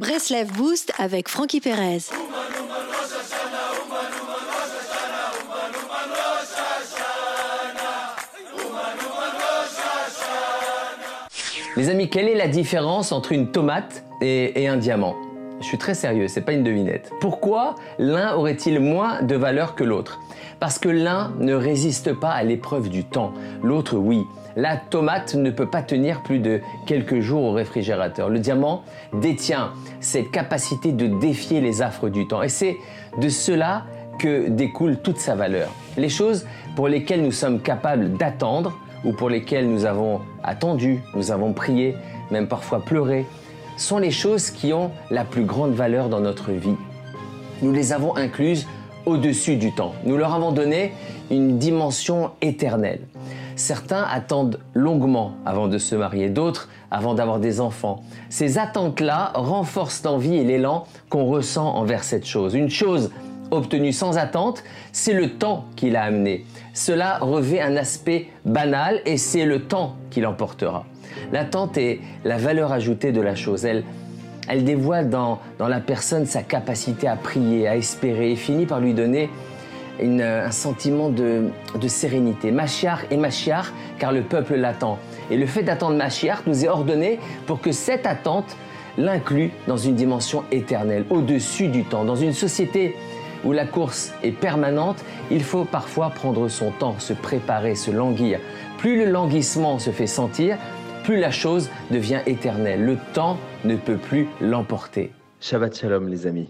Breslev Boost avec Frankie Perez. Les amis, quelle est la différence entre une tomate et, et un diamant? Je suis très sérieux, c'est pas une devinette. Pourquoi l'un aurait-il moins de valeur que l'autre? Parce que l'un ne résiste pas à l'épreuve du temps, l'autre oui. La tomate ne peut pas tenir plus de quelques jours au réfrigérateur. Le diamant détient cette capacité de défier les affres du temps. Et c'est de cela que découle toute sa valeur. Les choses pour lesquelles nous sommes capables d'attendre ou pour lesquelles nous avons attendu, nous avons prié, même parfois pleuré, sont les choses qui ont la plus grande valeur dans notre vie. Nous les avons incluses au-dessus du temps. Nous leur avons donné une dimension éternelle. Certains attendent longuement avant de se marier, d'autres avant d'avoir des enfants. Ces attentes-là renforcent l'envie et l'élan qu'on ressent envers cette chose. Une chose obtenue sans attente, c'est le temps qui l'a amené. Cela revêt un aspect banal et c'est le temps qui l'emportera. L'attente est la valeur ajoutée de la chose. Elle, elle dévoile dans, dans la personne sa capacité à prier, à espérer et finit par lui donner un sentiment de, de sérénité. Machiar et Machiar, car le peuple l'attend. Et le fait d'attendre Machiar nous est ordonné pour que cette attente l'inclue dans une dimension éternelle, au-dessus du temps, dans une société où la course est permanente, il faut parfois prendre son temps, se préparer, se languir. Plus le languissement se fait sentir, plus la chose devient éternelle. Le temps ne peut plus l'emporter. Shabbat Shalom les amis.